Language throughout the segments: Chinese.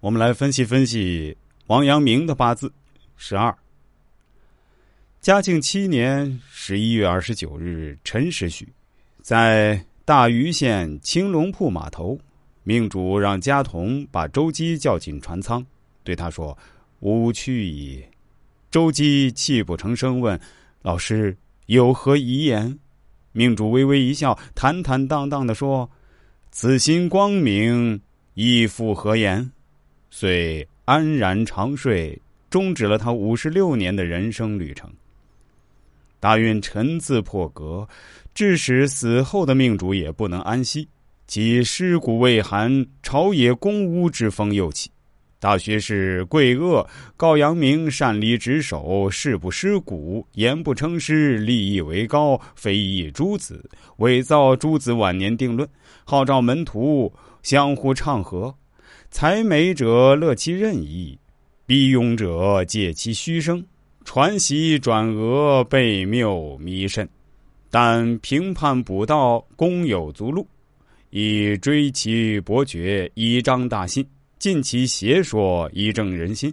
我们来分析分析王阳明的八字。十二，嘉靖七年十一月二十九日辰时许，在大余县青龙铺码头，命主让家童把周基叫进船舱，对他说：“吾去矣。”周基泣不成声，问：“老师有何遗言？”命主微微一笑，坦坦荡荡的说：“此心光明，亦复何言？”遂安然长睡，终止了他五十六年的人生旅程。大运臣字破格，致使死后的命主也不能安息，其尸骨未寒，朝野公屋之风又起。大学士贵恶告阳明擅离职守，誓不失古，言不称师，立意为高，非议诸子，伪造诸子晚年定论，号召门徒相互唱和。才美者乐其任意，逼庸者借其虚声，传习转讹，悖谬迷甚。但评判补道，公有足禄，以追其伯爵，以彰大信。尽其邪说，以正人心。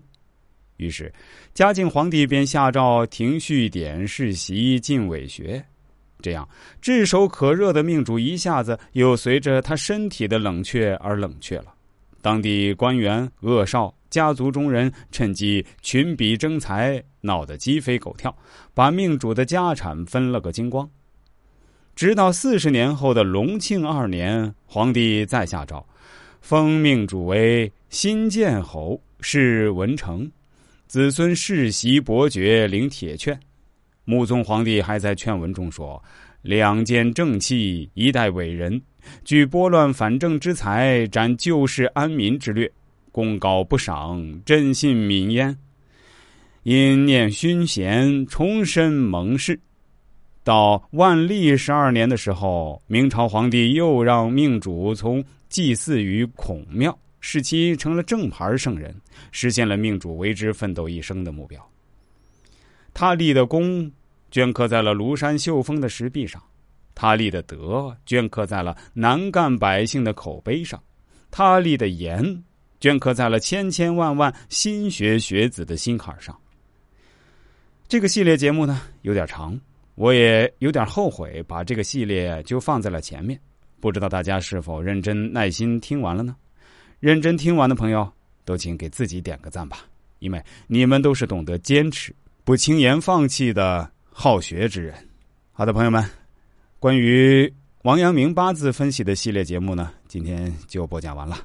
于是，嘉靖皇帝便下诏停序典世袭，进伪学。这样炙手可热的命主，一下子又随着他身体的冷却而冷却了。当地官员、恶少、家族中人趁机群比争财，闹得鸡飞狗跳，把命主的家产分了个精光。直到四十年后的隆庆二年，皇帝再下诏。封命主为新建侯，是文成，子孙世袭伯爵，领铁券。穆宗皇帝还在劝文中说：“两件正气，一代伟人，举拨乱反正之才，展救世安民之略，功高不赏，朕信民焉。因念勋贤，重申盟誓。”到万历十二年的时候，明朝皇帝又让命主从祭祀于孔庙，使其成了正牌圣人，实现了命主为之奋斗一生的目标。他立的功，镌刻在了庐山秀峰的石壁上；他立的德，镌刻在了南赣百姓的口碑上；他立的言，镌刻在了千千万万心学学子的心坎上。这个系列节目呢，有点长。我也有点后悔把这个系列就放在了前面，不知道大家是否认真耐心听完了呢？认真听完的朋友都请给自己点个赞吧，因为你们都是懂得坚持、不轻言放弃的好学之人。好的，朋友们，关于王阳明八字分析的系列节目呢，今天就播讲完了。